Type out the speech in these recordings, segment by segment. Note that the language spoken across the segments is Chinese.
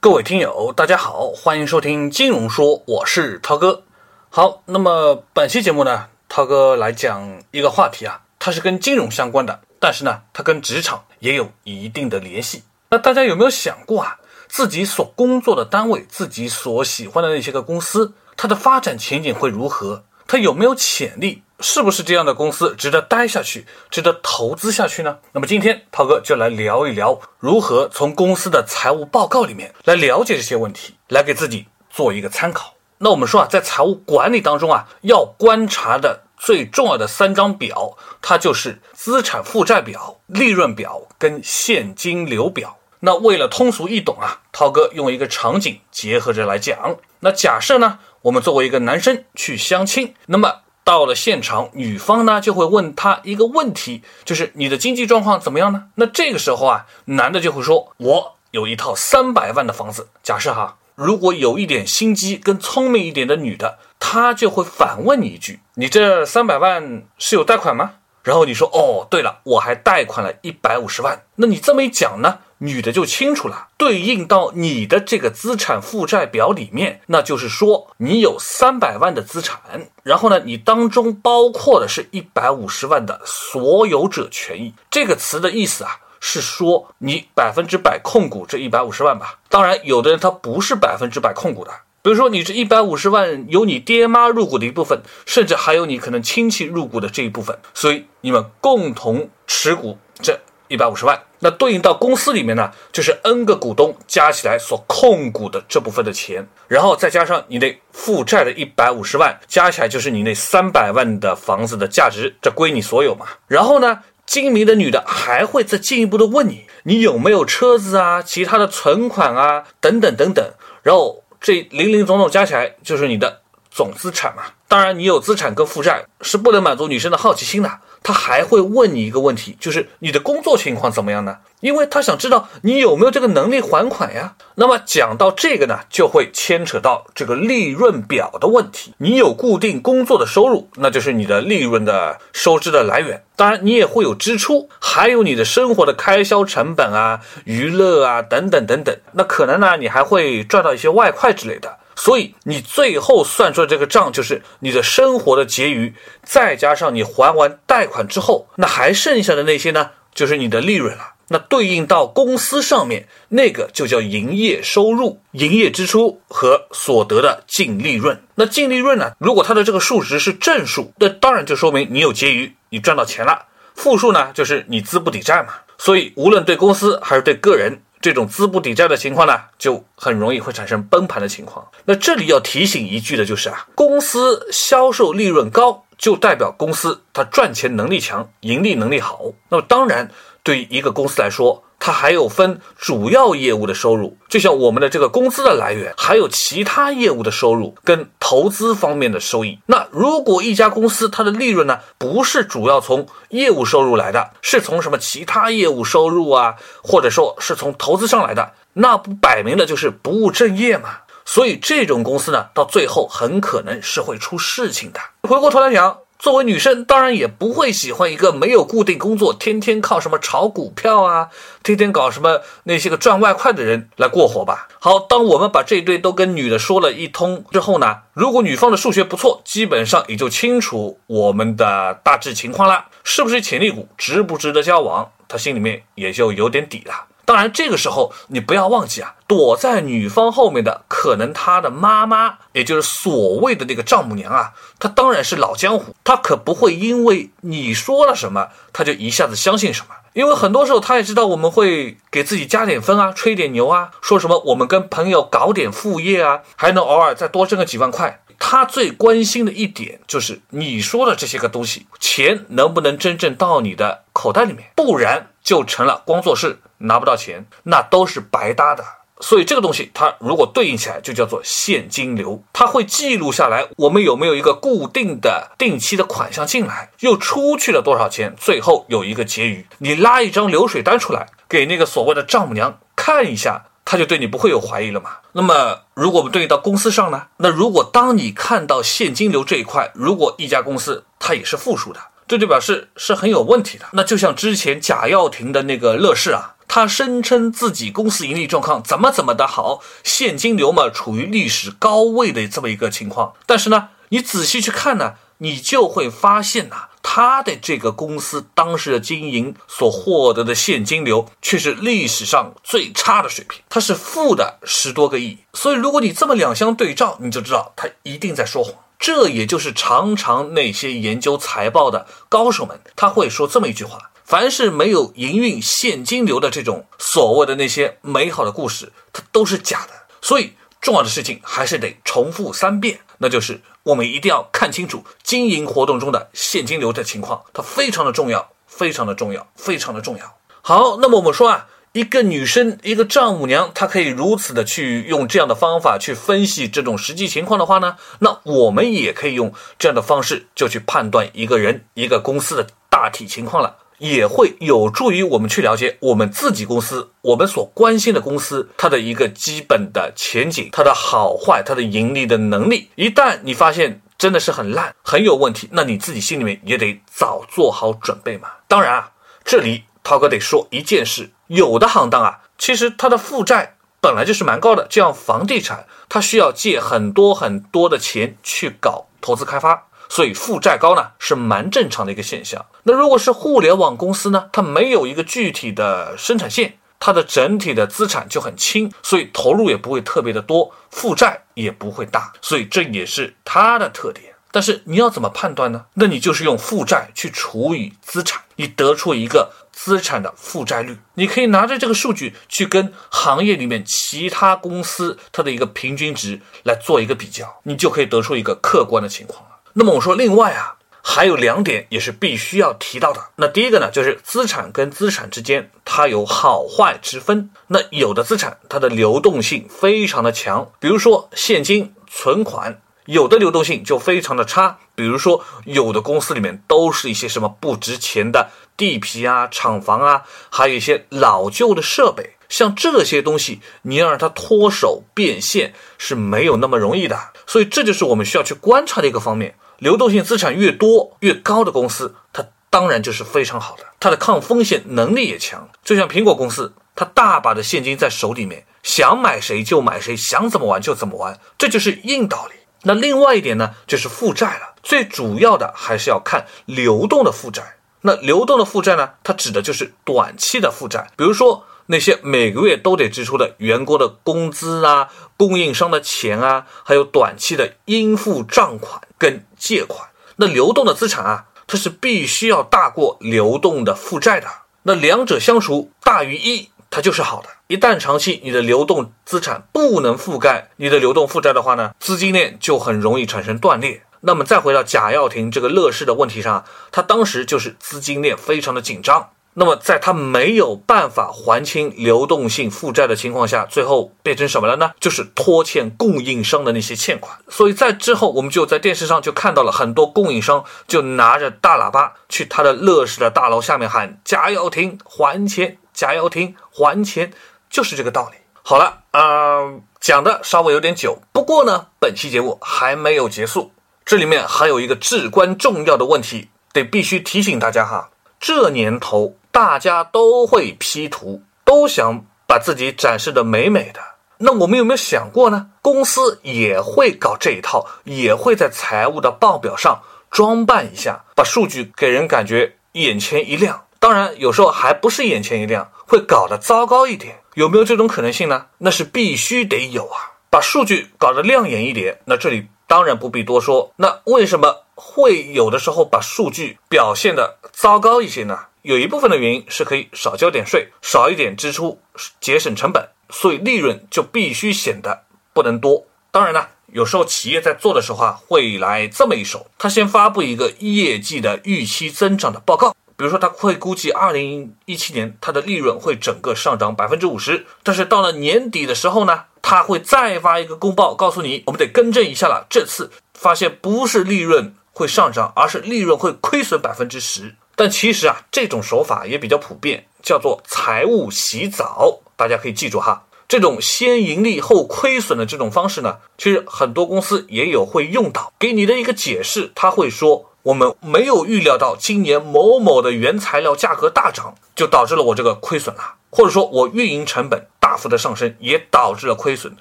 各位听友，大家好，欢迎收听金融说，我是涛哥。好，那么本期节目呢，涛哥来讲一个话题啊，它是跟金融相关的，但是呢，它跟职场也有一定的联系。那大家有没有想过啊，自己所工作的单位，自己所喜欢的那些个公司，它的发展前景会如何？它有没有潜力？是不是这样的公司值得待下去，值得投资下去呢？那么今天涛哥就来聊一聊，如何从公司的财务报告里面来了解这些问题，来给自己做一个参考。那我们说啊，在财务管理当中啊，要观察的最重要的三张表，它就是资产负债表、利润表跟现金流表。那为了通俗易懂啊，涛哥用一个场景结合着来讲。那假设呢，我们作为一个男生去相亲，那么。到了现场，女方呢就会问他一个问题，就是你的经济状况怎么样呢？那这个时候啊，男的就会说：“我有一套三百万的房子。”假设哈，如果有一点心机跟聪明一点的女的，她就会反问你一句：“你这三百万是有贷款吗？”然后你说：“哦，对了，我还贷款了一百五十万。”那你这么一讲呢？女的就清楚了，对应到你的这个资产负债表里面，那就是说你有三百万的资产，然后呢，你当中包括的是一百五十万的所有者权益。这个词的意思啊，是说你百分之百控股这一百五十万吧？当然，有的人他不是百分之百控股的，比如说你这一百五十万有你爹妈入股的一部分，甚至还有你可能亲戚入股的这一部分，所以你们共同持股这。一百五十万，那对应到公司里面呢，就是 N 个股东加起来所控股的这部分的钱，然后再加上你那负债的一百五十万，加起来就是你那三百万的房子的价值，这归你所有嘛。然后呢，精明的女的还会再进一步的问你，你有没有车子啊，其他的存款啊，等等等等，然后这零零总总加起来就是你的总资产嘛。当然，你有资产跟负债是不能满足女生的好奇心的。他还会问你一个问题，就是你的工作情况怎么样呢？因为他想知道你有没有这个能力还款呀。那么讲到这个呢，就会牵扯到这个利润表的问题。你有固定工作的收入，那就是你的利润的收支的来源。当然，你也会有支出，还有你的生活的开销成本啊、娱乐啊等等等等。那可能呢，你还会赚到一些外快之类的。所以你最后算出的这个账，就是你的生活的结余，再加上你还完贷款之后，那还剩下的那些呢，就是你的利润了。那对应到公司上面，那个就叫营业收入、营业支出和所得的净利润。那净利润呢，如果它的这个数值是正数，那当然就说明你有结余，你赚到钱了。负数呢，就是你资不抵债嘛。所以无论对公司还是对个人。这种资不抵债的情况呢，就很容易会产生崩盘的情况。那这里要提醒一句的就是啊，公司销售利润高，就代表公司它赚钱能力强，盈利能力好。那么当然，对于一个公司来说，它还有分主要业务的收入，就像我们的这个工资的来源，还有其他业务的收入跟投资方面的收益。那如果一家公司它的利润呢，不是主要从业务收入来的，是从什么其他业务收入啊，或者说是从投资上来的，那不摆明了就是不务正业嘛？所以这种公司呢，到最后很可能是会出事情的。回过头来讲。作为女生，当然也不会喜欢一个没有固定工作、天天靠什么炒股票啊、天天搞什么那些个赚外快的人来过活吧。好，当我们把这一堆都跟女的说了一通之后呢，如果女方的数学不错，基本上也就清楚我们的大致情况了，是不是潜力股，值不值得交往，她心里面也就有点底了。当然，这个时候你不要忘记啊，躲在女方后面的可能她的妈妈，也就是所谓的那个丈母娘啊，她当然是老江湖，她可不会因为你说了什么，她就一下子相信什么。因为很多时候她也知道我们会给自己加点分啊，吹点牛啊，说什么我们跟朋友搞点副业啊，还能偶尔再多挣个几万块。她最关心的一点就是你说的这些个东西，钱能不能真正到你的口袋里面，不然就成了光做事。拿不到钱，那都是白搭的。所以这个东西，它如果对应起来，就叫做现金流。它会记录下来，我们有没有一个固定的、定期的款项进来，又出去了多少钱，最后有一个结余。你拉一张流水单出来，给那个所谓的丈母娘看一下，他就对你不会有怀疑了嘛？那么，如果我们对应到公司上呢？那如果当你看到现金流这一块，如果一家公司它也是负数的，这就表示是很有问题的。那就像之前贾跃亭的那个乐视啊。他声称自己公司盈利状况怎么怎么的好，现金流嘛处于历史高位的这么一个情况。但是呢，你仔细去看呢，你就会发现呐，他的这个公司当时的经营所获得的现金流却是历史上最差的水平，它是负的十多个亿。所以如果你这么两相对照，你就知道他一定在说谎。这也就是常常那些研究财报的高手们，他会说这么一句话。凡是没有营运现金流的这种所谓的那些美好的故事，它都是假的。所以重要的事情还是得重复三遍，那就是我们一定要看清楚经营活动中的现金流的情况，它非常的重要，非常的重要，非常的重要。好，那么我们说啊，一个女生，一个丈母娘，她可以如此的去用这样的方法去分析这种实际情况的话呢，那我们也可以用这样的方式就去判断一个人、一个公司的大体情况了。也会有助于我们去了解我们自己公司，我们所关心的公司它的一个基本的前景，它的好坏，它的盈利的能力。一旦你发现真的是很烂，很有问题，那你自己心里面也得早做好准备嘛。当然啊，这里涛哥得说一件事：有的行当啊，其实它的负债本来就是蛮高的，就像房地产，它需要借很多很多的钱去搞投资开发。所以负债高呢是蛮正常的一个现象。那如果是互联网公司呢，它没有一个具体的生产线，它的整体的资产就很轻，所以投入也不会特别的多，负债也不会大，所以这也是它的特点。但是你要怎么判断呢？那你就是用负债去除以资产，你得出一个资产的负债率。你可以拿着这个数据去跟行业里面其他公司它的一个平均值来做一个比较，你就可以得出一个客观的情况。那么我说，另外啊，还有两点也是必须要提到的。那第一个呢，就是资产跟资产之间它有好坏之分。那有的资产它的流动性非常的强，比如说现金存款；有的流动性就非常的差，比如说有的公司里面都是一些什么不值钱的地皮啊、厂房啊，还有一些老旧的设备。像这些东西，你要让它脱手变现是没有那么容易的。所以这就是我们需要去观察的一个方面。流动性资产越多越高的公司，它当然就是非常好的，它的抗风险能力也强。就像苹果公司，它大把的现金在手里面，想买谁就买谁，想怎么玩就怎么玩，这就是硬道理。那另外一点呢，就是负债了。最主要的还是要看流动的负债。那流动的负债呢，它指的就是短期的负债，比如说那些每个月都得支出的员工的工资啊。供应商的钱啊，还有短期的应付账款跟借款，那流动的资产啊，它是必须要大过流动的负债的。那两者相除大于一，它就是好的。一旦长期你的流动资产不能覆盖你的流动负债的话呢，资金链就很容易产生断裂。那么再回到贾跃亭这个乐视的问题上，他当时就是资金链非常的紧张。那么，在他没有办法还清流动性负债的情况下，最后变成什么了呢？就是拖欠供应商的那些欠款。所以在之后，我们就在电视上就看到了很多供应商就拿着大喇叭去他的乐视的大楼下面喊：“贾跃亭还钱，贾跃亭还钱”，就是这个道理。好了，嗯，讲的稍微有点久，不过呢，本期节目还没有结束，这里面还有一个至关重要的问题，得必须提醒大家哈，这年头。大家都会 P 图，都想把自己展示的美美的。那我们有没有想过呢？公司也会搞这一套，也会在财务的报表上装扮一下，把数据给人感觉眼前一亮。当然，有时候还不是眼前一亮，会搞得糟糕一点。有没有这种可能性呢？那是必须得有啊！把数据搞得亮眼一点，那这里当然不必多说。那为什么会有的时候把数据表现的糟糕一些呢？有一部分的原因是可以少交点税，少一点支出，节省成本，所以利润就必须显得不能多。当然呢，有时候企业在做的时候啊，会来这么一手，他先发布一个业绩的预期增长的报告，比如说他会估计二零一七年它的利润会整个上涨百分之五十，但是到了年底的时候呢，他会再发一个公报，告诉你我们得更正一下了，这次发现不是利润会上涨，而是利润会亏损百分之十。但其实啊，这种手法也比较普遍，叫做财务洗澡。大家可以记住哈，这种先盈利后亏损的这种方式呢，其实很多公司也有会用到。给你的一个解释，他会说：我们没有预料到今年某某的原材料价格大涨，就导致了我这个亏损了，或者说我运营成本大幅的上升，也导致了亏损，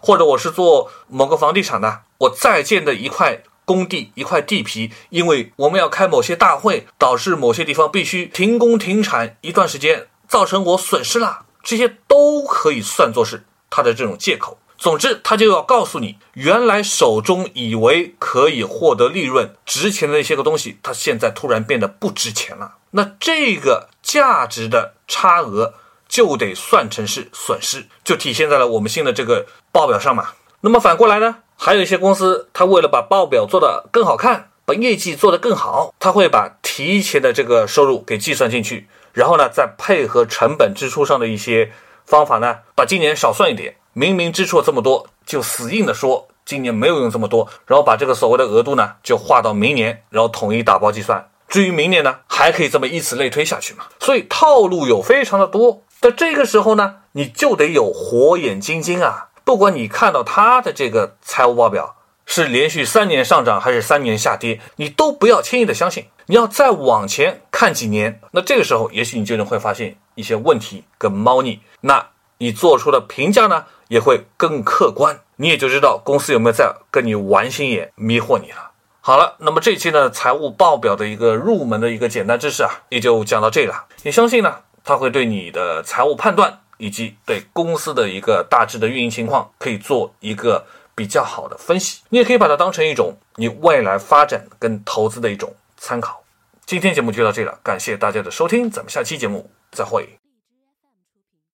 或者我是做某个房地产的，我在建的一块工地一块地皮，因为我们要开某些大会，导致某些地方必须停工停产一段时间，造成我损失了，这些都可以算作是他的这种借口。总之，他就要告诉你，原来手中以为可以获得利润、值钱的那些个东西，它现在突然变得不值钱了。那这个价值的差额就得算成是损失，就体现在了我们新的这个报表上嘛。那么反过来呢，还有一些公司，他为了把报表做得更好看，把业绩做得更好，他会把提前的这个收入给计算进去，然后呢，再配合成本支出上的一些方法呢，把今年少算一点。明明支出了这么多，就死硬的说今年没有用这么多，然后把这个所谓的额度呢，就划到明年，然后统一打包计算。至于明年呢，还可以这么以此类推下去嘛。所以套路有非常的多。在这个时候呢，你就得有火眼金睛啊！不管你看到他的这个财务报表是连续三年上涨还是三年下跌，你都不要轻易的相信。你要再往前看几年，那这个时候也许你就能会发现一些问题跟猫腻。那你做出的评价呢？也会更客观，你也就知道公司有没有在跟你玩心眼，迷惑你了。好了，那么这期呢财务报表的一个入门的一个简单知识啊，也就讲到这了。也相信呢，它会对你的财务判断以及对公司的一个大致的运营情况，可以做一个比较好的分析。你也可以把它当成一种你未来发展跟投资的一种参考。今天节目就到这里了，感谢大家的收听，咱们下期节目再会。